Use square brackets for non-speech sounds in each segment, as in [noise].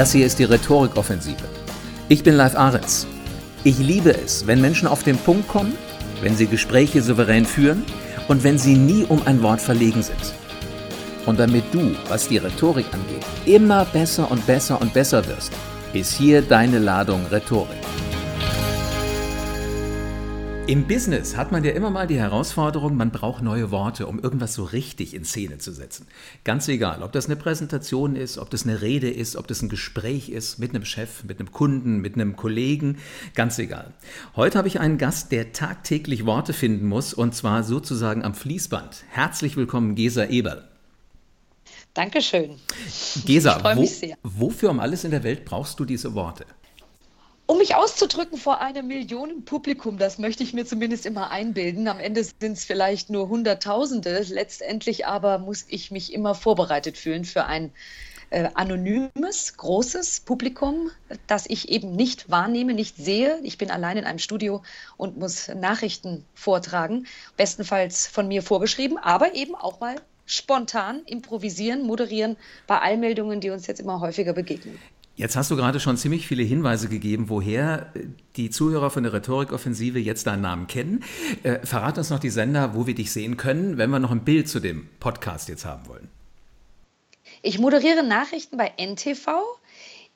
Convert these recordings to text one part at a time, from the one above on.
Das hier ist die Rhetorikoffensive. Ich bin Live Ahrens. Ich liebe es, wenn Menschen auf den Punkt kommen, wenn sie Gespräche souverän führen und wenn sie nie um ein Wort verlegen sind. Und damit du, was die Rhetorik angeht, immer besser und besser und besser wirst, ist hier deine Ladung Rhetorik. Im Business hat man ja immer mal die Herausforderung, man braucht neue Worte, um irgendwas so richtig in Szene zu setzen. Ganz egal, ob das eine Präsentation ist, ob das eine Rede ist, ob das ein Gespräch ist mit einem Chef, mit einem Kunden, mit einem Kollegen, ganz egal. Heute habe ich einen Gast, der tagtäglich Worte finden muss und zwar sozusagen am Fließband. Herzlich willkommen, Gesa Eberl. Dankeschön. Gesa, wo, wofür um alles in der Welt brauchst du diese Worte? Um mich auszudrücken vor einem Millionenpublikum, das möchte ich mir zumindest immer einbilden. Am Ende sind es vielleicht nur Hunderttausende. Letztendlich aber muss ich mich immer vorbereitet fühlen für ein äh, anonymes, großes Publikum, das ich eben nicht wahrnehme, nicht sehe. Ich bin allein in einem Studio und muss Nachrichten vortragen, bestenfalls von mir vorgeschrieben, aber eben auch mal spontan improvisieren, moderieren bei Allmeldungen, die uns jetzt immer häufiger begegnen. Jetzt hast du gerade schon ziemlich viele Hinweise gegeben, woher die Zuhörer von der Rhetorikoffensive jetzt deinen Namen kennen. Äh, verrat uns noch die Sender, wo wir dich sehen können, wenn wir noch ein Bild zu dem Podcast jetzt haben wollen. Ich moderiere Nachrichten bei NTV.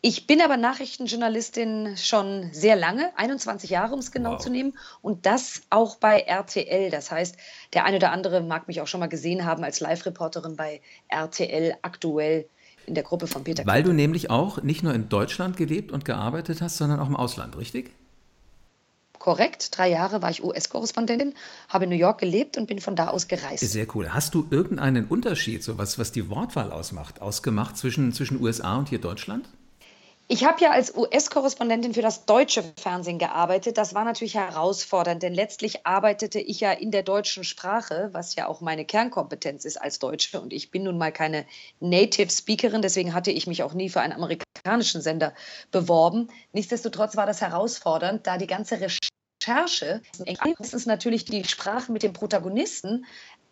Ich bin aber Nachrichtenjournalistin schon sehr lange, 21 Jahre, um es genau wow. zu nehmen. Und das auch bei RTL. Das heißt, der eine oder andere mag mich auch schon mal gesehen haben als Live-Reporterin bei RTL aktuell in der Gruppe von Peter Weil Klippe. du nämlich auch nicht nur in Deutschland gelebt und gearbeitet hast, sondern auch im Ausland, richtig? Korrekt. Drei Jahre war ich US-Korrespondentin, habe in New York gelebt und bin von da aus gereist. Sehr cool. Hast du irgendeinen Unterschied, so was, was die Wortwahl ausmacht, ausgemacht zwischen, zwischen USA und hier Deutschland? Ich habe ja als US-Korrespondentin für das deutsche Fernsehen gearbeitet. Das war natürlich herausfordernd, denn letztlich arbeitete ich ja in der deutschen Sprache, was ja auch meine Kernkompetenz ist als Deutsche. Und ich bin nun mal keine Native Speakerin, deswegen hatte ich mich auch nie für einen amerikanischen Sender beworben. Nichtsdestotrotz war das herausfordernd, da die ganze Recherche, ist natürlich die Sprache mit dem Protagonisten,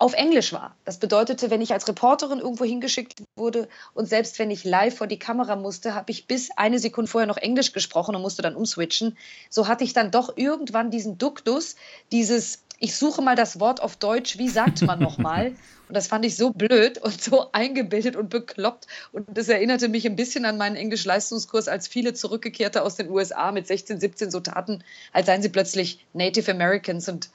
auf Englisch war. Das bedeutete, wenn ich als Reporterin irgendwo hingeschickt wurde und selbst wenn ich live vor die Kamera musste, habe ich bis eine Sekunde vorher noch Englisch gesprochen und musste dann umswitchen. So hatte ich dann doch irgendwann diesen Duktus, dieses ich suche mal das Wort auf Deutsch, wie sagt man nochmal? [laughs] Und das fand ich so blöd und so eingebildet und bekloppt. Und das erinnerte mich ein bisschen an meinen Englisch-Leistungskurs, als viele Zurückgekehrte aus den USA mit 16, 17 so taten, als seien sie plötzlich Native Americans und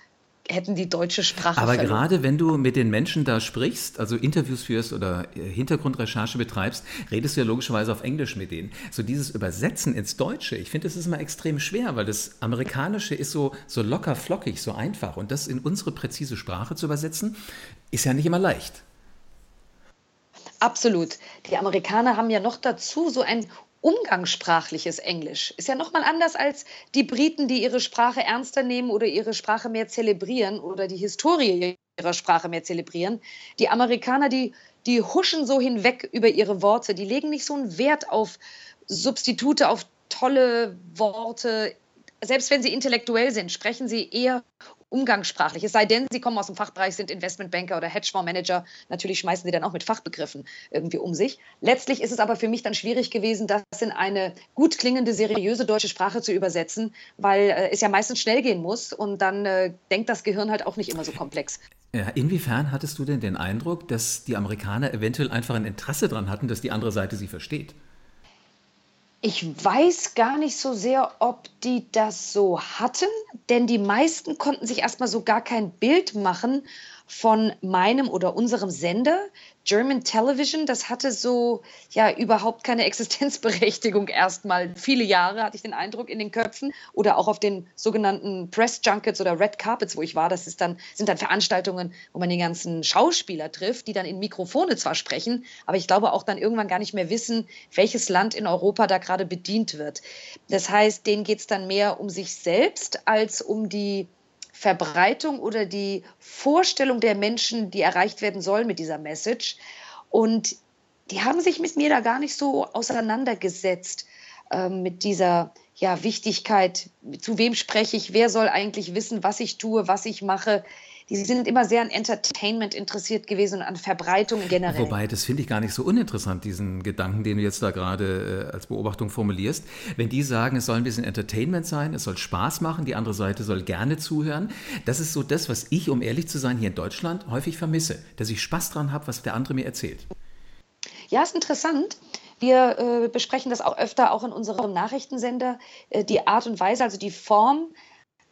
hätten die deutsche Sprache Aber verloren. gerade wenn du mit den Menschen da sprichst, also Interviews führst oder äh, Hintergrundrecherche betreibst, redest du ja logischerweise auf Englisch mit denen. So dieses Übersetzen ins Deutsche, ich finde, das ist immer extrem schwer, weil das Amerikanische ist so, so locker flockig, so einfach. Und das in unsere präzise Sprache zu übersetzen, ist ja nicht immer leicht. Absolut. Die Amerikaner haben ja noch dazu so ein umgangssprachliches Englisch. Ist ja nochmal anders als die Briten, die ihre Sprache ernster nehmen oder ihre Sprache mehr zelebrieren oder die Historie ihrer Sprache mehr zelebrieren. Die Amerikaner, die, die huschen so hinweg über ihre Worte, die legen nicht so einen Wert auf Substitute, auf tolle Worte. Selbst wenn sie intellektuell sind, sprechen sie eher umgangssprachlich. Es sei denn, Sie kommen aus dem Fachbereich, sind Investmentbanker oder Hedgefondsmanager. Natürlich schmeißen Sie dann auch mit Fachbegriffen irgendwie um sich. Letztlich ist es aber für mich dann schwierig gewesen, das in eine gut klingende, seriöse deutsche Sprache zu übersetzen, weil äh, es ja meistens schnell gehen muss und dann äh, denkt das Gehirn halt auch nicht immer so komplex. Inwiefern hattest du denn den Eindruck, dass die Amerikaner eventuell einfach ein Interesse daran hatten, dass die andere Seite sie versteht? Ich weiß gar nicht so sehr, ob die das so hatten, denn die meisten konnten sich erstmal so gar kein Bild machen von meinem oder unserem Sender. German Television, das hatte so ja überhaupt keine [laughs] Existenzberechtigung erstmal. Viele Jahre hatte ich den Eindruck in den Köpfen oder auch auf den sogenannten Press Junkets oder Red Carpets, wo ich war. Das ist dann, sind dann Veranstaltungen, wo man die ganzen Schauspieler trifft, die dann in Mikrofone zwar sprechen, aber ich glaube auch dann irgendwann gar nicht mehr wissen, welches Land in Europa da gerade bedient wird. Das heißt, denen geht es dann mehr um sich selbst als um die Verbreitung oder die Vorstellung der Menschen, die erreicht werden soll mit dieser Message. Und die haben sich mit mir da gar nicht so auseinandergesetzt äh, mit dieser ja, Wichtigkeit, zu wem spreche ich, wer soll eigentlich wissen, was ich tue, was ich mache. Die sind immer sehr an Entertainment interessiert gewesen und an Verbreitung generell. Wobei, das finde ich gar nicht so uninteressant, diesen Gedanken, den du jetzt da gerade äh, als Beobachtung formulierst. Wenn die sagen, es soll ein bisschen Entertainment sein, es soll Spaß machen, die andere Seite soll gerne zuhören, das ist so das, was ich, um ehrlich zu sein, hier in Deutschland häufig vermisse, dass ich Spaß dran habe, was der andere mir erzählt. Ja, ist interessant. Wir äh, besprechen das auch öfter, auch in unserem Nachrichtensender, äh, die Art und Weise, also die Form,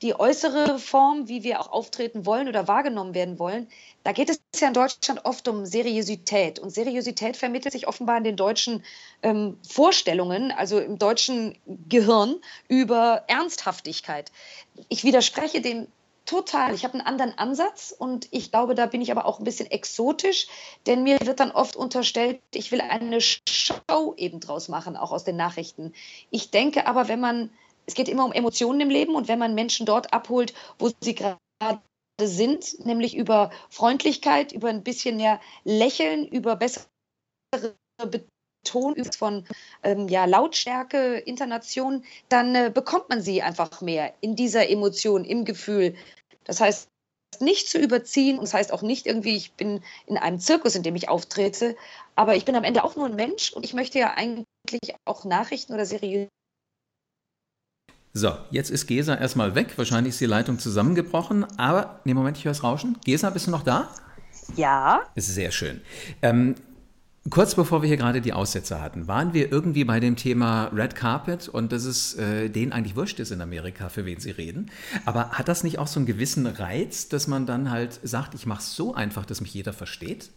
die äußere Form, wie wir auch auftreten wollen oder wahrgenommen werden wollen. Da geht es ja in Deutschland oft um Seriosität. Und Seriosität vermittelt sich offenbar in den deutschen ähm, Vorstellungen, also im deutschen Gehirn, über Ernsthaftigkeit. Ich widerspreche dem Total. Ich habe einen anderen Ansatz und ich glaube, da bin ich aber auch ein bisschen exotisch, denn mir wird dann oft unterstellt, ich will eine Show eben draus machen, auch aus den Nachrichten. Ich denke aber, wenn man, es geht immer um Emotionen im Leben und wenn man Menschen dort abholt, wo sie gerade sind, nämlich über Freundlichkeit, über ein bisschen mehr Lächeln, über bessere Betonung von ähm, ja, Lautstärke, Intonation, dann äh, bekommt man sie einfach mehr in dieser Emotion, im Gefühl. Das heißt, nicht zu überziehen und das heißt auch nicht irgendwie, ich bin in einem Zirkus, in dem ich auftrete, aber ich bin am Ende auch nur ein Mensch und ich möchte ja eigentlich auch Nachrichten oder seriöse so, jetzt ist Gesa erstmal weg. Wahrscheinlich ist die Leitung zusammengebrochen. Aber, ne, Moment, ich höre es rauschen. Gesa, bist du noch da? Ja. Sehr schön. Ähm, Kurz bevor wir hier gerade die Aussätze hatten, waren wir irgendwie bei dem Thema Red Carpet und dass es äh, denen eigentlich wurscht ist in Amerika, für wen sie reden. Aber hat das nicht auch so einen gewissen Reiz, dass man dann halt sagt, ich mache es so einfach, dass mich jeder versteht?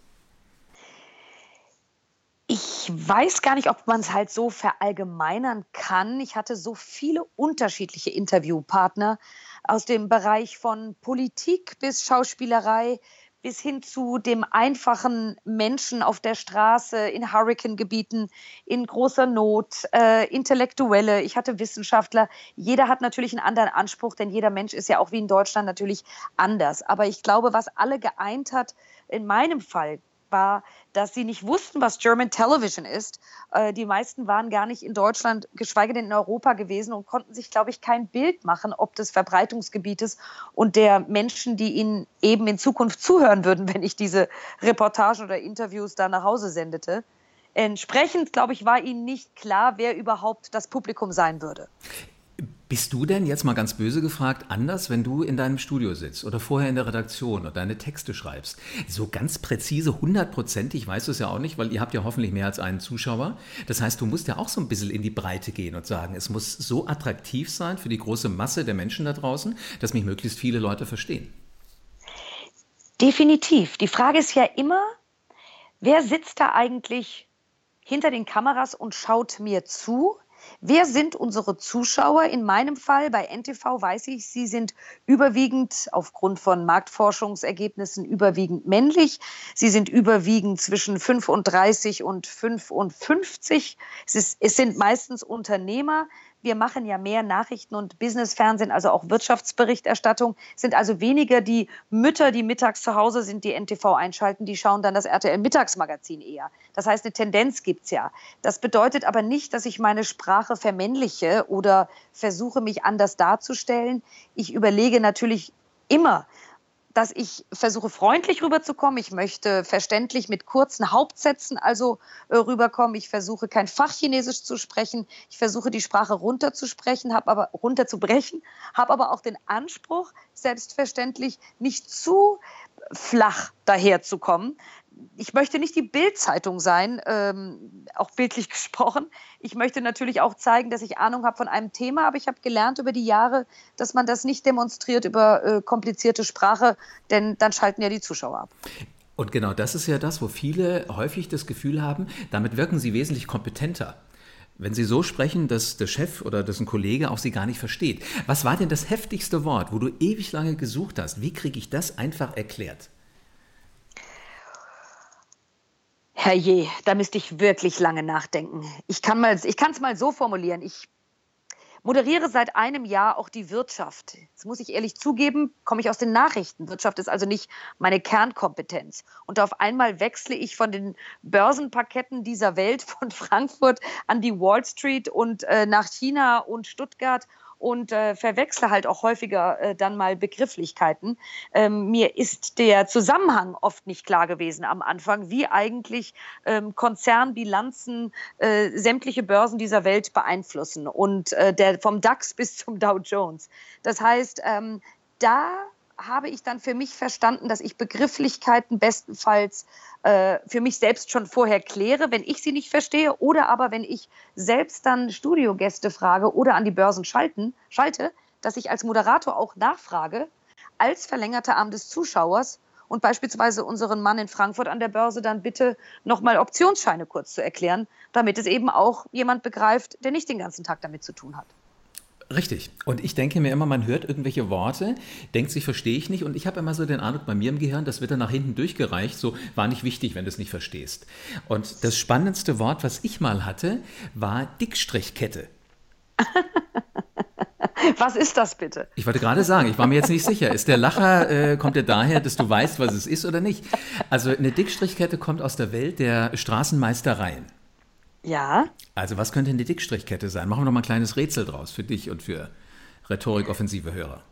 Ich weiß gar nicht, ob man es halt so verallgemeinern kann. Ich hatte so viele unterschiedliche Interviewpartner aus dem Bereich von Politik bis Schauspielerei bis hin zu dem einfachen Menschen auf der Straße in Hurricane-Gebieten in großer Not, äh, Intellektuelle, ich hatte Wissenschaftler. Jeder hat natürlich einen anderen Anspruch, denn jeder Mensch ist ja auch wie in Deutschland natürlich anders. Aber ich glaube, was alle geeint hat, in meinem Fall war, dass sie nicht wussten, was German Television ist. Äh, die meisten waren gar nicht in Deutschland, geschweige denn in Europa gewesen und konnten sich, glaube ich, kein Bild machen, ob des Verbreitungsgebietes und der Menschen, die ihnen eben in Zukunft zuhören würden, [laughs] wenn ich diese Reportagen oder Interviews da nach Hause sendete. Entsprechend, glaube ich, war ihnen nicht klar, wer überhaupt das Publikum sein würde. Bist du denn jetzt mal ganz böse gefragt anders, wenn du in deinem Studio sitzt oder vorher in der Redaktion oder deine Texte schreibst? So ganz präzise, hundertprozentig weißt du es ja auch nicht, weil ihr habt ja hoffentlich mehr als einen Zuschauer. Das heißt, du musst ja auch so ein bisschen in die Breite gehen und sagen, es muss so attraktiv sein für die große Masse der Menschen da draußen, dass mich möglichst viele Leute verstehen. Definitiv. Die Frage ist ja immer, wer sitzt da eigentlich hinter den Kameras und schaut mir zu? Wer sind unsere Zuschauer? In meinem Fall bei NTV weiß ich, sie sind überwiegend aufgrund von Marktforschungsergebnissen überwiegend männlich. Sie sind überwiegend zwischen 35 und 55. Es, ist, es sind meistens Unternehmer. Wir machen ja mehr Nachrichten- und Businessfernsehen, also auch Wirtschaftsberichterstattung. sind also weniger die Mütter, die mittags zu Hause sind, die NTV einschalten, die schauen dann das RTL-Mittagsmagazin eher. Das heißt, eine Tendenz gibt es ja. Das bedeutet aber nicht, dass ich meine Sprache vermännliche oder versuche, mich anders darzustellen. Ich überlege natürlich immer, dass ich versuche, freundlich rüberzukommen. Ich möchte verständlich mit kurzen Hauptsätzen also äh, rüberkommen. Ich versuche, kein Fachchinesisch zu sprechen. Ich versuche, die Sprache runterzusprechen, habe aber runterzubrechen, habe aber auch den Anspruch, selbstverständlich nicht zu flach daherzukommen, ich möchte nicht die Bildzeitung sein, ähm, auch bildlich [laughs] gesprochen. Ich möchte natürlich auch zeigen, dass ich Ahnung habe von einem Thema, aber ich habe gelernt über die Jahre, dass man das nicht demonstriert über äh, komplizierte Sprache, denn dann schalten ja die Zuschauer ab. Und genau das ist ja das, wo viele häufig das Gefühl haben, damit wirken sie wesentlich kompetenter. Wenn Sie so sprechen, dass der Chef oder dass ein Kollege auch Sie gar nicht versteht. Was war denn das heftigste Wort, wo du ewig lange gesucht hast? Wie kriege ich das einfach erklärt? Herrje, da müsste ich wirklich lange nachdenken. Ich kann es mal so formulieren. Ich moderiere seit einem Jahr auch die Wirtschaft. Jetzt muss ich ehrlich zugeben, komme ich aus den Nachrichten. Wirtschaft ist also nicht meine Kernkompetenz. Und auf einmal wechsle ich von den Börsenparketten dieser Welt, von [laughs] Frankfurt an die Wall Street und äh, nach China und Stuttgart und äh, verwechsle halt auch häufiger äh, dann mal Begrifflichkeiten. Ähm, mir ist der Zusammenhang oft nicht klar gewesen am Anfang, wie eigentlich ähm, Konzernbilanzen äh, sämtliche Börsen dieser Welt beeinflussen und äh, der vom DAX bis zum Dow Jones. Das heißt, ähm, da habe ich dann für mich verstanden, dass ich Begrifflichkeiten bestenfalls äh, für mich selbst schon vorher kläre, wenn ich sie nicht verstehe, oder aber wenn ich selbst dann Studiogäste frage oder an die Börsen schalten, schalte, dass ich als Moderator auch nachfrage, als verlängerter Arm des Zuschauers und beispielsweise unseren Mann in Frankfurt an der Börse dann bitte nochmal Optionsscheine kurz zu erklären, damit es eben auch jemand begreift, der nicht den ganzen Tag damit zu tun hat. Richtig. Und ich denke mir immer, man hört irgendwelche Worte, denkt sich, verstehe ich nicht. Und ich habe immer so den Eindruck bei mir im Gehirn, das wird dann nach hinten durchgereicht. So war nicht wichtig, wenn du es nicht verstehst. Und das spannendste Wort, was ich mal hatte, war Dickstrichkette. [laughs] Was ist das bitte? Ich wollte gerade sagen, ich war mir jetzt nicht sicher. Ist der Lacher, äh, kommt der daher, dass du weißt, was es ist oder nicht? Also eine Dickstrichkette kommt aus der Welt der Straßenmeistereien. Ja. Also was könnte eine Dickstrichkette sein? Machen wir noch mal ein kleines Rätsel draus für dich und für Rhetorikoffensive Hörer.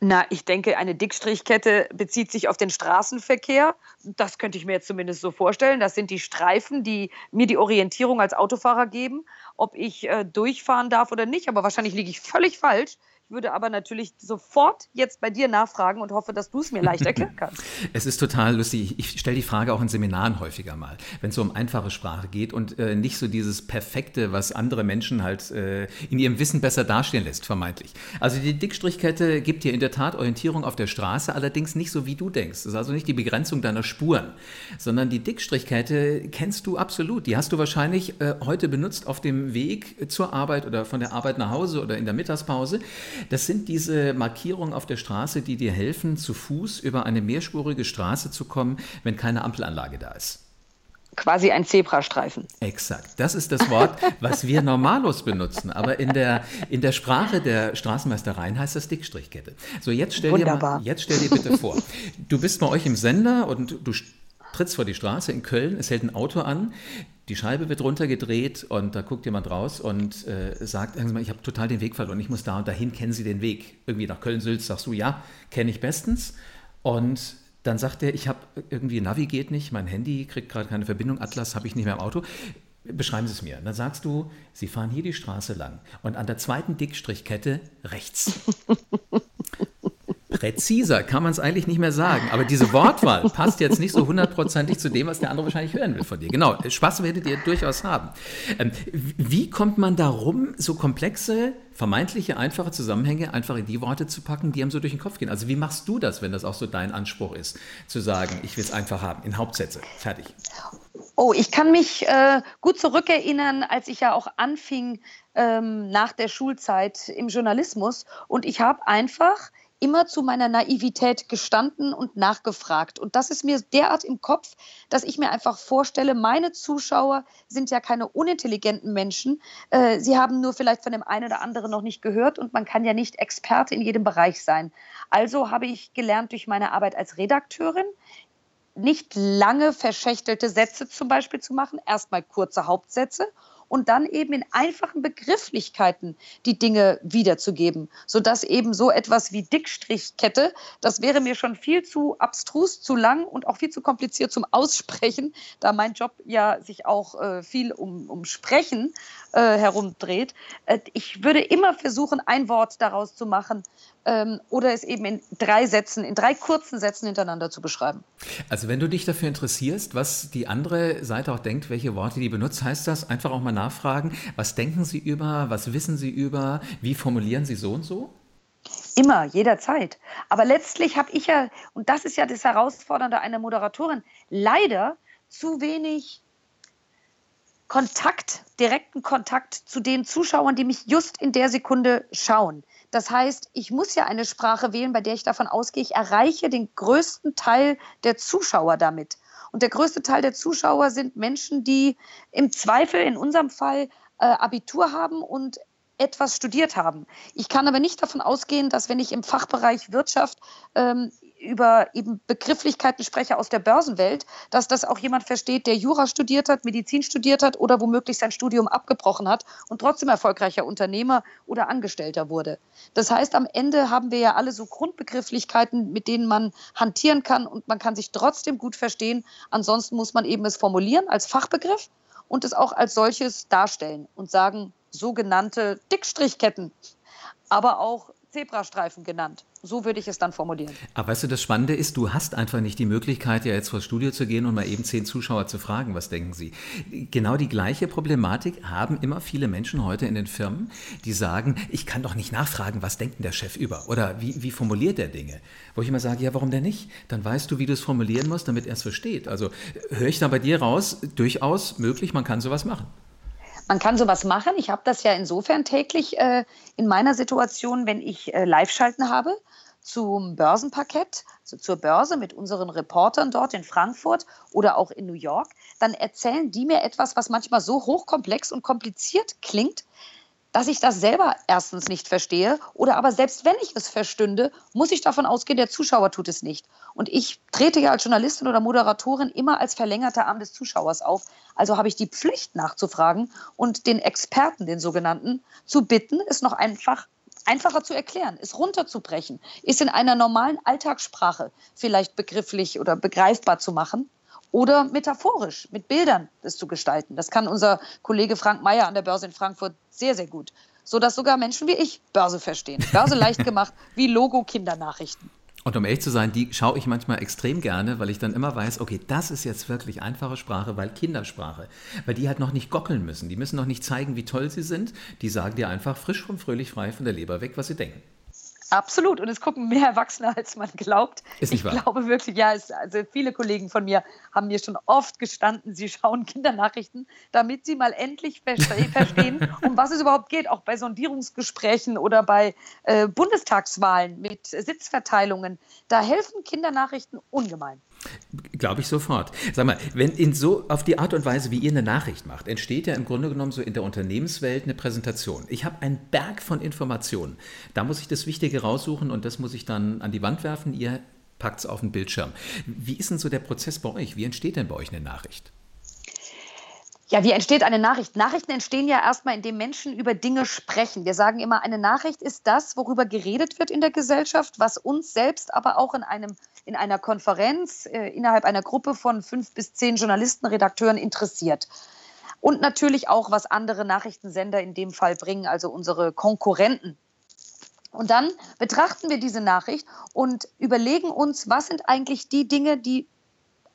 Na, ich denke, eine Dickstrichkette bezieht sich auf den Straßenverkehr. Das könnte ich mir jetzt zumindest so vorstellen. Das sind die Streifen, die mir die Orientierung als Autofahrer geben, ob ich äh, durchfahren darf oder nicht. Aber wahrscheinlich liege ich völlig falsch. Ich würde aber natürlich sofort jetzt bei dir nachfragen und hoffe, dass du es mir leicht erklären [laughs] kannst. Es ist total lustig. Ich stelle die Frage auch in Seminaren häufiger mal, wenn es so um einfache Sprache geht und äh, nicht so dieses Perfekte, was andere Menschen halt äh, in ihrem Wissen besser dastehen lässt, vermeintlich. Also die Dickstrichkette gibt dir in der Tat Orientierung auf der Straße, allerdings nicht so, wie du denkst. Das ist also nicht die Begrenzung deiner Spuren, sondern die Dickstrichkette kennst du absolut. Die hast du wahrscheinlich äh, heute benutzt auf dem Weg zur Arbeit oder von der Arbeit nach Hause oder in der Mittagspause. Das sind diese Markierungen auf der Straße, die dir helfen, zu Fuß über eine mehrspurige Straße zu kommen, wenn keine Ampelanlage da ist. Quasi ein Zebrastreifen. Exakt. Das ist das Wort, [laughs] was wir normalos benutzen. Aber in der, in der Sprache der Straßenmeistereien heißt das Dickstrichkette. So, jetzt stell, dir mal, jetzt stell dir bitte vor, du bist bei euch im Sender und du trittst vor die Straße in Köln, es hält ein Auto an, die Scheibe wird runtergedreht und da guckt jemand raus und äh, sagt, ich habe total den Weg verloren, ich muss da und dahin, kennen Sie den Weg? Irgendwie nach Köln-Sülz, sagst du, ja, kenne ich bestens. Und dann sagt er, ich habe irgendwie, Navi geht nicht, mein Handy kriegt gerade keine Verbindung, Atlas habe ich nicht mehr im Auto. Beschreiben Sie es mir. Dann sagst du, Sie fahren hier die Straße lang und an der zweiten Dickstrichkette rechts. [laughs] Präziser kann man es eigentlich nicht mehr sagen. Aber diese Wortwahl passt jetzt nicht so hundertprozentig zu dem, was der andere wahrscheinlich hören will von dir. Genau, Spaß werdet ihr durchaus haben. Ähm, wie kommt man darum, so komplexe, vermeintliche, einfache Zusammenhänge einfach in die Worte zu packen, die einem so durch den Kopf gehen? Also wie machst du das, wenn das auch so dein Anspruch ist, zu sagen, ich will es einfach haben, in Hauptsätze, fertig? Oh, ich kann mich äh, gut zurückerinnern, als ich ja auch anfing ähm, nach der Schulzeit im Journalismus und ich habe einfach immer zu meiner Naivität gestanden und nachgefragt. Und das ist mir derart im Kopf, dass ich mir einfach vorstelle, meine Zuschauer sind ja keine unintelligenten Menschen. Äh, sie haben nur vielleicht von dem einen oder anderen noch nicht gehört und man kann ja nicht Experte in jedem Bereich sein. Also habe ich gelernt durch meine Arbeit als Redakteurin, nicht lange verschächtelte Sätze zum Beispiel zu machen, erstmal kurze Hauptsätze und dann eben in einfachen Begrifflichkeiten die Dinge wiederzugeben, sodass eben so etwas wie Dickstrichkette, das wäre mir schon viel zu abstrus, zu lang und auch viel zu kompliziert zum Aussprechen, da mein Job ja sich auch äh, viel um, um Sprechen äh, herumdreht. Äh, ich würde immer versuchen, ein Wort daraus zu machen, ähm, oder es eben in drei Sätzen, in drei kurzen Sätzen hintereinander zu beschreiben. Also wenn du dich dafür interessierst, was die andere Seite auch denkt, welche Worte die benutzt, heißt das einfach auch mal nachfragen, was denken sie über, was wissen sie über, wie formulieren sie so und so? Immer, jederzeit. Aber letztlich habe ich ja, und das ist ja das Herausfordernde einer Moderatorin, leider zu wenig Kontakt, direkten Kontakt zu den Zuschauern, die mich just in der Sekunde schauen. Das heißt, ich muss ja eine Sprache wählen, bei der ich davon ausgehe, ich erreiche den größten Teil der Zuschauer damit. Und der größte Teil der Zuschauer sind Menschen, die im Zweifel in unserem Fall äh, Abitur haben und etwas studiert haben. Ich kann aber nicht davon ausgehen, dass wenn ich im Fachbereich Wirtschaft ähm, über eben Begrifflichkeiten spreche aus der Börsenwelt, dass das auch jemand versteht, der Jura studiert hat, Medizin studiert hat oder womöglich sein Studium abgebrochen hat und trotzdem erfolgreicher Unternehmer oder Angestellter wurde. Das heißt, am Ende haben wir ja alle so Grundbegrifflichkeiten, mit denen man hantieren kann und man kann sich trotzdem gut verstehen. Ansonsten muss man eben es formulieren als Fachbegriff und es auch als solches darstellen und sagen, sogenannte Dickstrichketten, aber auch Zebrastreifen genannt. So würde ich es dann formulieren. Aber weißt du, das Spannende ist, du hast einfach nicht die Möglichkeit, ja jetzt vor das Studio zu gehen und mal eben zehn Zuschauer zu fragen, was denken sie. Genau die gleiche Problematik haben immer viele Menschen heute in den Firmen, die sagen, ich kann doch nicht nachfragen, was denkt denn der Chef über oder wie, wie formuliert er Dinge. Wo ich immer sage, ja, warum denn nicht? Dann weißt du, wie du es formulieren musst, damit er es versteht. Also höre ich da bei dir raus, durchaus möglich, man kann sowas machen. Man kann sowas machen. Ich habe das ja insofern täglich äh, in meiner Situation, wenn ich äh, Live-Schalten habe zum Börsenparkett, also zur Börse mit unseren Reportern dort in Frankfurt oder auch in New York, dann erzählen die mir etwas, was manchmal so hochkomplex und kompliziert klingt, dass ich das selber erstens nicht verstehe oder aber selbst wenn ich es verstünde, muss ich davon ausgehen, der Zuschauer tut es nicht. Und ich trete ja als Journalistin oder Moderatorin immer als verlängerter Arm des Zuschauers auf. Also habe ich die Pflicht nachzufragen und den Experten, den sogenannten, zu bitten, es noch einfach einfacher zu erklären, es runterzubrechen, es in einer normalen Alltagssprache vielleicht begrifflich oder begreifbar zu machen oder metaphorisch mit Bildern das zu gestalten. Das kann unser Kollege Frank Mayer an der Börse in Frankfurt sehr, sehr gut, sodass sogar Menschen wie ich Börse verstehen. Börse leicht [laughs] gemacht wie Logo-Kindernachrichten. Und um ehrlich zu sein, die schaue ich manchmal extrem gerne, weil ich dann immer weiß, okay, das ist jetzt wirklich einfache Sprache, weil Kindersprache, weil die halt noch nicht gockeln müssen, die müssen noch nicht zeigen, wie toll sie sind, die sagen dir einfach frisch und fröhlich frei von der Leber weg, was sie denken. Absolut. Und es gucken mehr Erwachsene, als man glaubt. Ist nicht ich wahr? glaube wirklich, ja, es, also viele Kollegen von mir haben mir schon oft gestanden, sie schauen [laughs] Kindernachrichten, damit sie mal endlich [laughs] verstehen, um was es überhaupt geht. Auch bei Sondierungsgesprächen oder bei äh, Bundestagswahlen mit Sitzverteilungen. Da helfen Kindernachrichten ungemein. Glaube ich sofort. Sag mal, wenn in so auf die Art und Weise, wie ihr eine Nachricht macht, entsteht ja im Grunde genommen so in der Unternehmenswelt eine Präsentation. Ich habe einen Berg von Informationen. Da muss ich das Wichtige raussuchen und das muss ich dann an die Wand werfen. Ihr packt es auf den Bildschirm. Wie ist denn so der Prozess bei euch? Wie entsteht denn bei euch eine Nachricht? Ja, wie entsteht eine Nachricht? Nachrichten entstehen ja erstmal, indem Menschen über Dinge sprechen. Wir sagen immer, eine Nachricht ist das, worüber geredet wird in der Gesellschaft, was uns selbst aber auch in, einem, in einer Konferenz äh, innerhalb einer Gruppe von fünf bis zehn Journalisten, Redakteuren interessiert. Und natürlich auch, was andere Nachrichtensender in dem Fall bringen, also unsere Konkurrenten. Und dann betrachten wir diese Nachricht und überlegen uns, was sind eigentlich die Dinge, die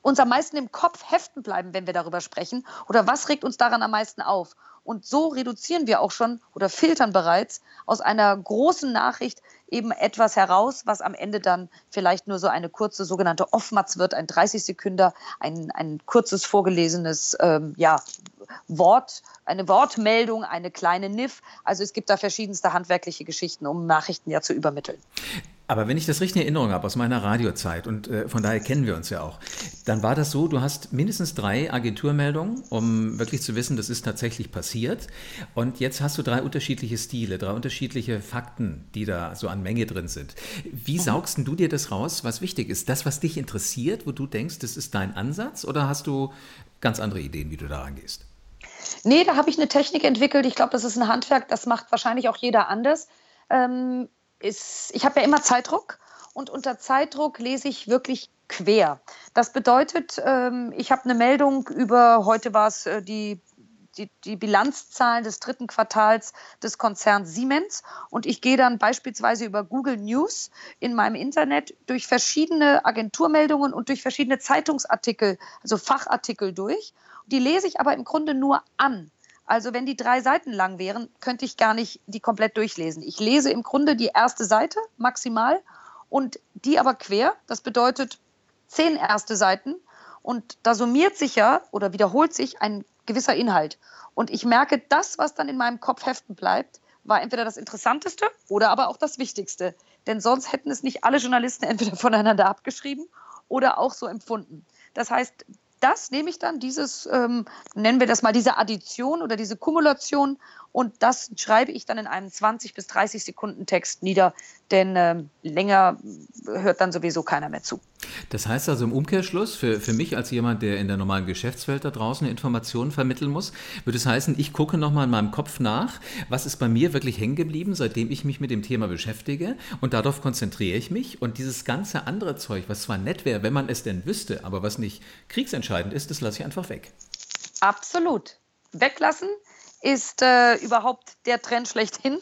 uns am meisten im Kopf heften bleiben, wenn wir darüber sprechen? Oder was regt uns daran am meisten auf? Und so reduzieren wir auch schon oder filtern bereits aus einer großen Nachricht eben etwas heraus, was am Ende dann vielleicht nur so eine kurze sogenannte Off-Matz wird, ein 30 Sekünder, ein, ein kurzes vorgelesenes ähm, ja, Wort, eine Wortmeldung, eine kleine Niff. Also es gibt da verschiedenste handwerkliche Geschichten, um Nachrichten ja zu übermitteln. Aber wenn ich das richtig in Erinnerung habe aus meiner Radiozeit und äh, von daher kennen wir uns ja auch, dann war das so, du hast mindestens drei Agenturmeldungen, um wirklich zu wissen, das ist tatsächlich passiert. Und jetzt hast du drei unterschiedliche Stile, drei unterschiedliche Fakten, die da so an Menge drin sind. Wie mhm. saugst du dir das raus, was wichtig ist? Das, was dich interessiert, wo du denkst, das ist dein Ansatz oder hast du ganz andere Ideen, wie du da rangehst? Nee, da habe ich eine Technik entwickelt. Ich glaube, das ist ein Handwerk, das macht wahrscheinlich auch jeder anders. Ähm, ist, ich habe ja immer Zeitdruck und unter Zeitdruck lese ich wirklich quer. Das bedeutet, ähm, ich habe eine Meldung über, heute war es äh, die die, die, Bilanzzahlen des dritten Quartals des Konzerns Siemens und ich gehe dann beispielsweise über Google News in meinem Internet durch verschiedene Agenturmeldungen und durch verschiedene Zeitungsartikel, also Fachartikel durch. Die lese ich aber im Grunde nur an. Also wenn die drei Seiten lang wären, könnte ich gar nicht die komplett durchlesen. Ich lese im Grunde die erste Seite maximal und die aber quer. Das bedeutet zehn erste Seiten und da summiert sich ja oder wiederholt sich ein gewisser Inhalt. Und ich merke, das, was dann in meinem Kopf heften bleibt, war entweder das Interessanteste oder aber auch das Wichtigste. Denn sonst hätten es nicht alle Journalisten entweder [laughs] voneinander abgeschrieben oder auch so empfunden. Das heißt, das nehme ich dann, dieses, ähm, nennen wir das mal diese Addition oder diese Kumulation und das schreibe ich dann in einem 20 bis 30 Sekunden Text nieder, denn äh, länger hört dann sowieso keiner mehr zu. Das heißt also im Umkehrschluss, für, für mich als jemand, der in der normalen Geschäftswelt da draußen Informationen vermitteln muss, würde es heißen, ich gucke nochmal in meinem Kopf nach, was ist bei mir wirklich hängen geblieben, seitdem ich mich mit dem Thema beschäftige und darauf konzentriere ich mich und dieses ganze andere Zeug, was zwar nett wäre, wenn man es denn wüsste, aber was nicht kriegsentscheidend ist, das lasse ich einfach weg. Absolut. Weglassen ist äh, überhaupt der Trend schlechthin.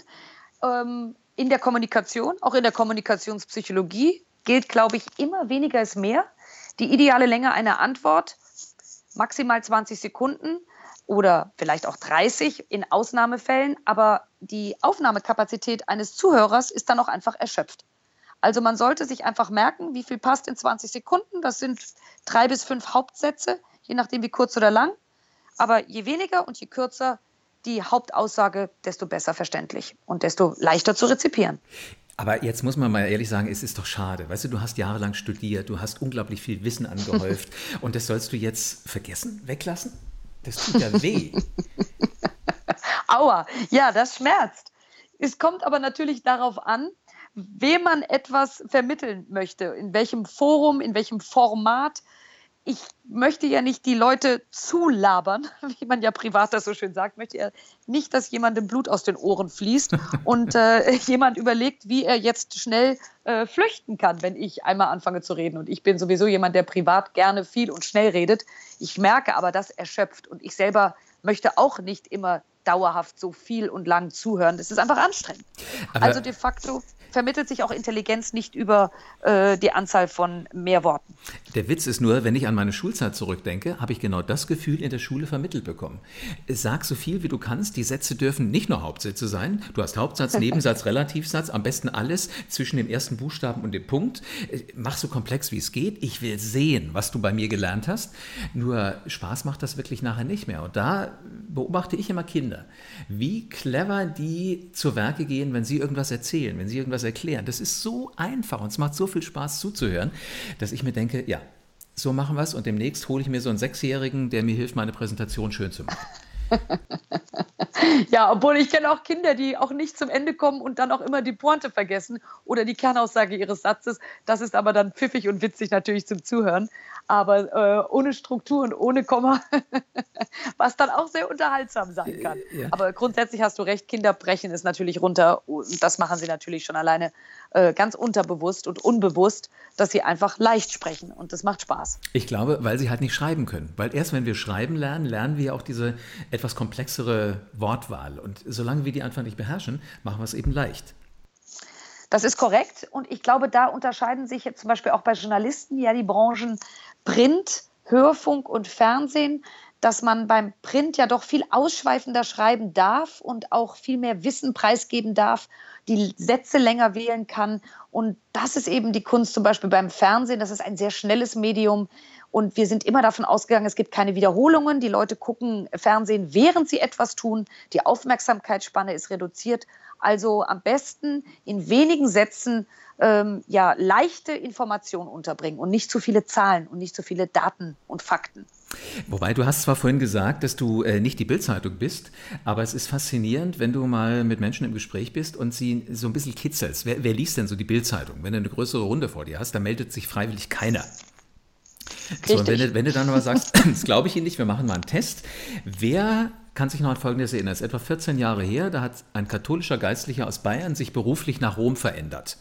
Ähm, in der Kommunikation, auch in der Kommunikationspsychologie, gilt, glaube ich, immer weniger ist mehr. Die ideale Länge einer Antwort, maximal 20 Sekunden oder vielleicht auch 30 in Ausnahmefällen, aber die Aufnahmekapazität eines Zuhörers ist dann auch einfach erschöpft. Also man sollte sich einfach merken, wie viel passt in 20 Sekunden. Das sind drei bis fünf Hauptsätze, je nachdem wie kurz oder lang. Aber je weniger und je kürzer die Hauptaussage, desto besser verständlich und desto leichter zu rezipieren. Aber jetzt muss man mal ehrlich sagen, es ist doch schade. Weißt du, du hast jahrelang studiert, du hast unglaublich viel Wissen angehäuft [laughs] und das sollst du jetzt vergessen, weglassen? Das tut ja weh. [laughs] Aua, ja, das schmerzt. Es kommt aber natürlich darauf an, wem man etwas vermitteln möchte, in welchem Forum, in welchem Format ich möchte ja nicht die Leute zulabern, [laughs] wie man ja privat das so schön sagt, möchte ja nicht, dass jemandem Blut aus den Ohren fließt [laughs] und äh, jemand überlegt, wie er jetzt schnell äh, flüchten kann, wenn ich einmal anfange zu reden. Und ich bin sowieso jemand, der privat gerne viel und schnell redet. Ich merke aber, das erschöpft und ich selber möchte auch nicht immer dauerhaft so viel und lang zuhören. Das ist einfach anstrengend. Aber also de facto vermittelt sich auch Intelligenz nicht über äh, die Anzahl von mehr Worten. Der Witz ist nur, wenn ich an meine Schulzeit zurückdenke, habe ich genau das Gefühl in der Schule vermittelt bekommen. Sag so viel wie du kannst, die Sätze dürfen nicht nur Hauptsätze sein. Du hast Hauptsatz, [laughs] Nebensatz, Relativsatz, am besten alles zwischen dem ersten Buchstaben und dem Punkt. Mach so komplex wie es geht. Ich will sehen, was du bei mir gelernt hast. Nur Spaß macht das wirklich nachher nicht mehr. Und da beobachte ich immer Kinder, wie clever die zu Werke gehen, wenn sie irgendwas erzählen, wenn sie irgendwas erklären. Das ist so einfach und es macht so viel Spaß zuzuhören, dass ich mir denke, ja, so machen wir es und demnächst hole ich mir so einen Sechsjährigen, der mir hilft, meine Präsentation schön zu machen. [laughs] ja, obwohl ich kenne auch Kinder, die auch nicht zum Ende kommen und dann auch immer die Pointe vergessen oder die Kernaussage ihres Satzes. Das ist aber dann pfiffig und witzig natürlich zum Zuhören. Aber äh, ohne Struktur und ohne Komma, [laughs] was dann auch sehr unterhaltsam sein kann. Ja. Aber grundsätzlich hast du recht, Kinder brechen es natürlich runter und das machen sie natürlich schon alleine äh, ganz unterbewusst und unbewusst, dass sie einfach leicht sprechen und das macht Spaß. Ich glaube, weil sie halt nicht schreiben können. Weil erst wenn wir schreiben lernen, lernen wir auch diese etwas komplexere Wortwahl. Und solange wir die einfach nicht beherrschen, machen wir es eben leicht. Das ist korrekt. Und ich glaube, da unterscheiden sich jetzt zum Beispiel auch bei Journalisten ja die Branchen Print, Hörfunk und Fernsehen dass man beim Print ja doch viel ausschweifender schreiben darf und auch viel mehr Wissen preisgeben darf, die Sätze länger wählen kann. Und das ist eben die Kunst zum Beispiel beim Fernsehen. Das ist ein sehr schnelles Medium. Und wir sind immer davon ausgegangen, es gibt keine Wiederholungen. Die Leute gucken Fernsehen, während sie etwas tun. Die Aufmerksamkeitsspanne ist reduziert. Also am besten in wenigen Sätzen ähm, ja, leichte Informationen unterbringen und nicht zu viele Zahlen und nicht zu viele Daten und Fakten. Wobei du hast zwar vorhin gesagt, dass du äh, nicht die Bildzeitung bist, aber es ist faszinierend, wenn du mal mit Menschen im Gespräch bist und sie so ein bisschen kitzelst. Wer, wer liest denn so die Bildzeitung? Wenn du eine größere Runde vor dir hast, dann meldet sich freiwillig keiner. So, wenn, du, wenn du dann aber sagst, [clears throat] das glaube ich Ihnen nicht, wir machen mal einen Test. Wer kann sich noch an Folgendes erinnern? Das ist etwa 14 Jahre her, da hat ein katholischer Geistlicher aus Bayern sich beruflich nach Rom verändert.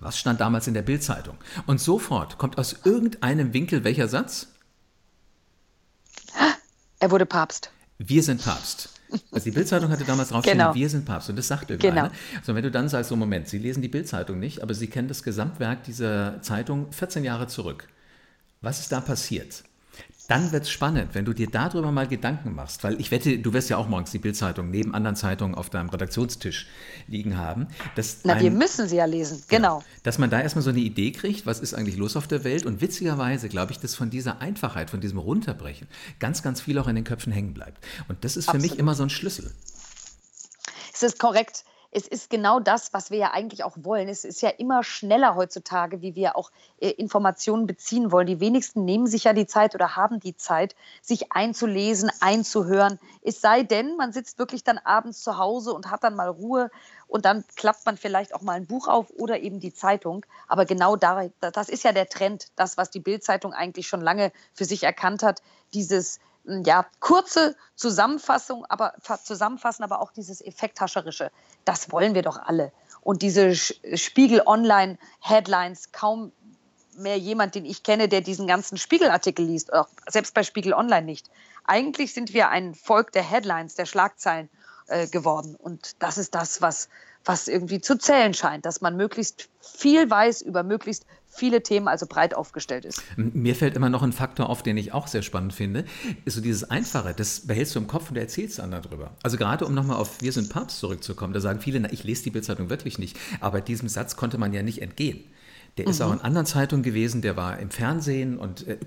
Was stand damals in der Bildzeitung? Und sofort kommt aus irgendeinem Winkel welcher Satz? Er wurde Papst. Wir sind Papst. Also die Bildzeitung hatte damals draufstehen, genau. wir sind Papst. Und das sagt irgendeiner. Genau. So, wenn du dann sagst, so Moment, Sie lesen die Bildzeitung nicht, aber Sie kennen das Gesamtwerk dieser Zeitung 14 Jahre zurück. Was ist da passiert? Dann wird es spannend, wenn du dir darüber mal Gedanken machst, weil ich wette, du wirst ja auch morgens die Bildzeitung neben anderen Zeitungen auf deinem Redaktionstisch liegen haben. Na, ein, wir müssen sie ja lesen, genau. Ja, dass man da erstmal so eine Idee kriegt, was ist eigentlich los auf der Welt und witzigerweise glaube ich, dass von dieser Einfachheit, von diesem Runterbrechen ganz, ganz viel auch in den Köpfen hängen bleibt. Und das ist für Absolut. mich immer so ein Schlüssel. Es ist korrekt es ist genau das, was wir ja eigentlich auch wollen. Es ist ja immer schneller heutzutage, wie wir auch äh, Informationen beziehen wollen. Die wenigsten nehmen sich ja die Zeit oder haben die Zeit, sich einzulesen, einzuhören. Es sei denn, man sitzt wirklich dann abends zu Hause und hat dann mal Ruhe und dann klappt man vielleicht auch mal ein Buch auf oder eben die Zeitung. Aber genau da, das ist ja der Trend, das, was die Bildzeitung eigentlich schon lange für sich erkannt hat, dieses ja, kurze Zusammenfassung, aber zusammenfassen, aber auch dieses Effekthascherische. Das wollen wir doch alle. Und diese Spiegel Online Headlines, kaum mehr jemand, den ich kenne, der diesen ganzen Spiegelartikel liest, selbst bei Spiegel Online nicht. Eigentlich sind wir ein Volk der Headlines, der Schlagzeilen äh, geworden. Und das ist das, was, was irgendwie zu zählen scheint, dass man möglichst viel weiß über möglichst viele Themen, also breit aufgestellt ist. Mir fällt immer noch ein Faktor auf, den ich auch sehr spannend finde, ist so dieses Einfache, das behältst du im Kopf und du erzählst anderen drüber. Also gerade um nochmal auf Wir sind Papst zurückzukommen, da sagen viele, na, ich lese die Bildzeitung wirklich nicht, aber diesem Satz konnte man ja nicht entgehen. Der mhm. ist auch in anderen Zeitungen gewesen, der war im Fernsehen und äh,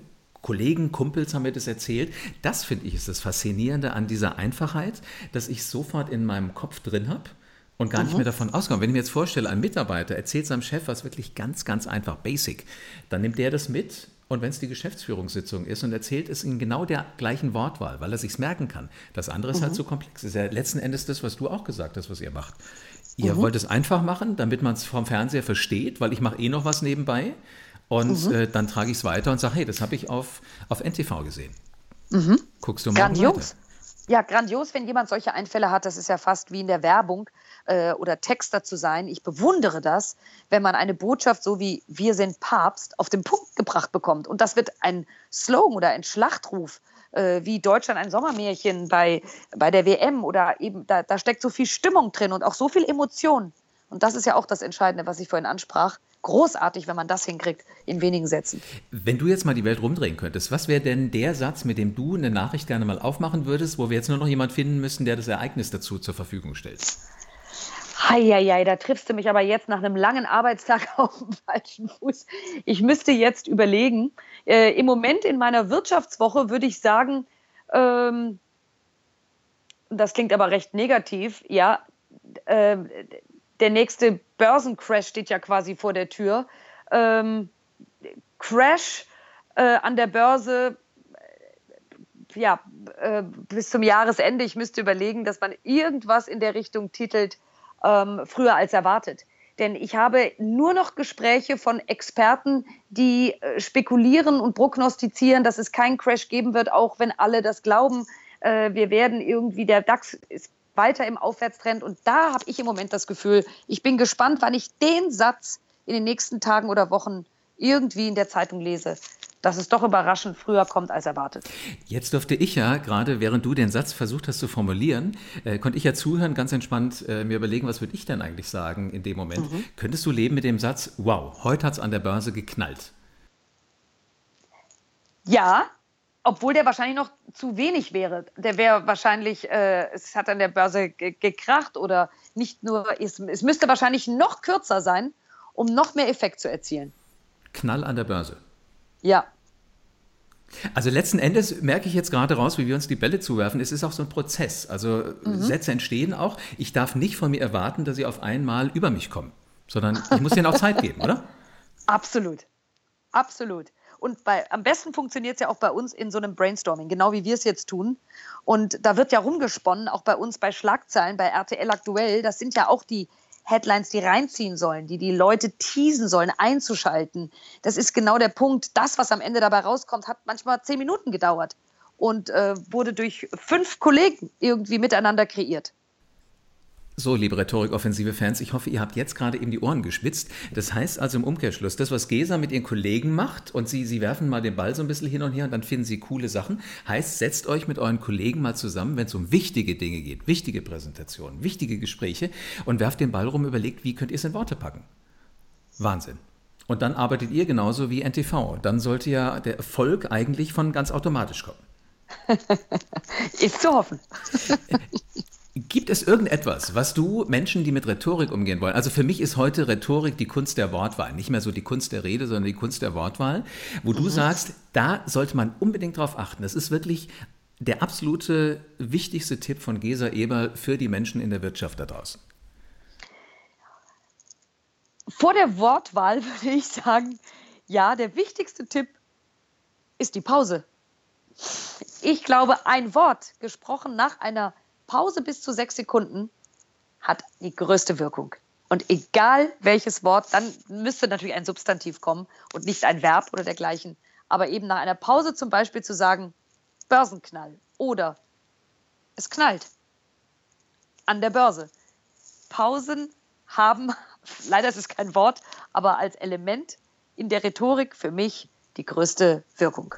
Kollegen, Kumpels haben mir das erzählt. Das finde ich ist das Faszinierende an dieser Einfachheit, dass ich sofort in meinem Kopf drin habe und gar mhm. nicht mehr davon ausgegangen. Wenn ich mir jetzt vorstelle, ein Mitarbeiter erzählt seinem Chef was wirklich ganz, ganz einfach, basic, dann nimmt der das mit und wenn es die Geschäftsführungssitzung ist und erzählt es in genau der gleichen Wortwahl, weil er sich merken kann. Das andere ist halt mhm. halt so komplex. Das ist ja letzten Endes das, was du auch gesagt hast, was ihr macht. Ihr mhm. wollt es einfach machen, damit man es vom Fernseher versteht, weil ich mache eh noch was nebenbei. Und mhm. äh, dann trage ich es weiter und sage, hey, das habe ich auf, auf NTV gesehen. Mhm. Guckst du mal Grandios. Ja, grandios, wenn jemand solche Einfälle hat. Das ist ja fast wie in der Werbung äh, oder Texter zu sein. Ich bewundere das, wenn man eine Botschaft so wie Wir sind Papst auf den Punkt gebracht bekommt. Und das wird ein Slogan oder ein Schlachtruf, äh, wie Deutschland ein Sommermärchen bei, bei der WM oder eben, da, da steckt so viel Stimmung drin und auch so viel Emotion. Und das ist ja auch das Entscheidende, was ich vorhin ansprach. Großartig, wenn man das hinkriegt in wenigen Sätzen. Wenn du jetzt mal die Welt rumdrehen könntest, was wäre denn der Satz, mit dem du eine Nachricht gerne mal aufmachen würdest, wo wir jetzt nur noch jemand finden müssten, der das Ereignis dazu zur Verfügung stellt? Heieiei, da triffst du mich aber jetzt nach einem langen Arbeitstag [laughs] auf dem falschen Fuß. Ich müsste jetzt überlegen. Äh, Im Moment in meiner Wirtschaftswoche würde ich sagen, ähm, das klingt aber recht negativ, ja, äh, der nächste Börsencrash steht ja quasi vor der Tür. Ähm, Crash äh, an der Börse, ja, äh, bis zum Jahresende. Ich müsste überlegen, dass man irgendwas in der Richtung titelt, ähm, früher als erwartet. Denn ich habe nur noch Gespräche von Experten, die äh, spekulieren und prognostizieren, dass es keinen Crash geben wird, auch wenn alle das glauben. Äh, wir werden irgendwie, der DAX ist weiter im Aufwärtstrend. Und da habe ich im Moment das Gefühl, ich bin gespannt, wann ich den Satz in den nächsten Tagen oder Wochen irgendwie in der Zeitung lese dass es doch überraschend früher kommt als erwartet. Jetzt durfte ich ja, gerade während du den Satz versucht hast zu formulieren, äh, konnte ich ja zuhören, ganz entspannt äh, mir überlegen, was würde ich denn eigentlich sagen in dem Moment. Mhm. Könntest du leben mit dem Satz, wow, heute hat es an der Börse geknallt? Ja, obwohl der wahrscheinlich noch zu wenig wäre. Der wäre wahrscheinlich, äh, es hat an der Börse gekracht oder nicht nur, es, es müsste wahrscheinlich noch kürzer sein, um noch mehr Effekt zu erzielen. Knall an der Börse. Ja. Also letzten Endes merke ich jetzt gerade raus, wie wir uns die Bälle zuwerfen. Es ist auch so ein Prozess. Also mhm. Sätze entstehen auch. Ich darf nicht von mir erwarten, dass sie auf einmal über mich kommen, sondern ich muss ihnen auch Zeit geben, oder? [laughs] Absolut. Absolut. Und bei, am besten funktioniert es ja auch bei uns in so einem Brainstorming, genau wie wir es jetzt tun. Und da wird ja rumgesponnen, auch bei uns bei Schlagzeilen, bei RTL aktuell. Das sind ja auch die Headlines, die reinziehen sollen, die die Leute teasen sollen, einzuschalten. Das ist genau der Punkt. Das, was am Ende dabei rauskommt, hat manchmal zehn Minuten gedauert und äh, wurde durch fünf Kollegen irgendwie miteinander kreiert. So, liebe Rhetorik-offensive Fans, ich hoffe, ihr habt jetzt gerade eben die Ohren gespitzt. Das heißt also im Umkehrschluss, das, was Gesa mit ihren Kollegen macht und sie, sie werfen mal den Ball so ein bisschen hin und her und dann finden sie coole Sachen, heißt, setzt euch mit euren Kollegen mal zusammen, wenn es um wichtige Dinge geht, wichtige Präsentationen, wichtige Gespräche und werft den Ball rum, überlegt, wie könnt ihr es in Worte packen. Wahnsinn. Und dann arbeitet ihr genauso wie NTV. Dann sollte ja der Erfolg eigentlich von ganz automatisch kommen. [laughs] Ist zu hoffen. [laughs] Gibt es irgendetwas, was du Menschen, die mit Rhetorik umgehen wollen, also für mich ist heute Rhetorik die Kunst der Wortwahl, nicht mehr so die Kunst der Rede, sondern die Kunst der Wortwahl, wo du mhm. sagst, da sollte man unbedingt drauf achten. Das ist wirklich der absolute wichtigste Tipp von Gesa Eber für die Menschen in der Wirtschaft da draußen. Vor der Wortwahl [laughs] würde ich sagen, ja, der wichtigste Tipp ist die Pause. Ich glaube, ein Wort gesprochen nach einer Pause bis zu sechs Sekunden hat die größte Wirkung. Und egal welches Wort, dann müsste natürlich ein Substantiv kommen und nicht ein Verb oder dergleichen. Aber eben nach einer Pause zum Beispiel zu sagen, Börsenknall oder es knallt an der Börse. Pausen haben, [laughs] leider ist es kein Wort, aber als Element in der Rhetorik für mich die größte Wirkung.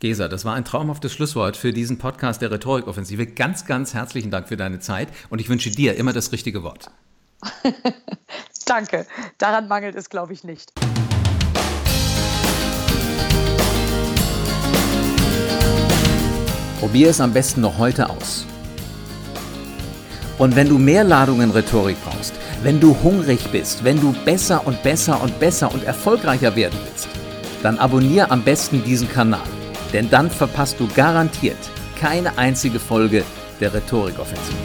Gesa, das war ein traumhaftes Schlusswort für diesen Podcast der Rhetorikoffensive. Ganz, ganz herzlichen Dank für deine Zeit und ich wünsche dir immer das richtige Wort. [laughs] Danke, daran mangelt es, glaube ich, nicht. Probier es am besten noch heute aus. Und wenn du mehr Ladungen Rhetorik brauchst, wenn du hungrig bist, wenn du besser und besser und besser und erfolgreicher werden willst, dann abonniere am besten diesen Kanal, denn dann verpasst du garantiert keine einzige Folge der Rhetorikoffensive.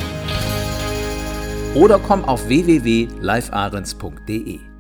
Oder komm auf www.livearens.de.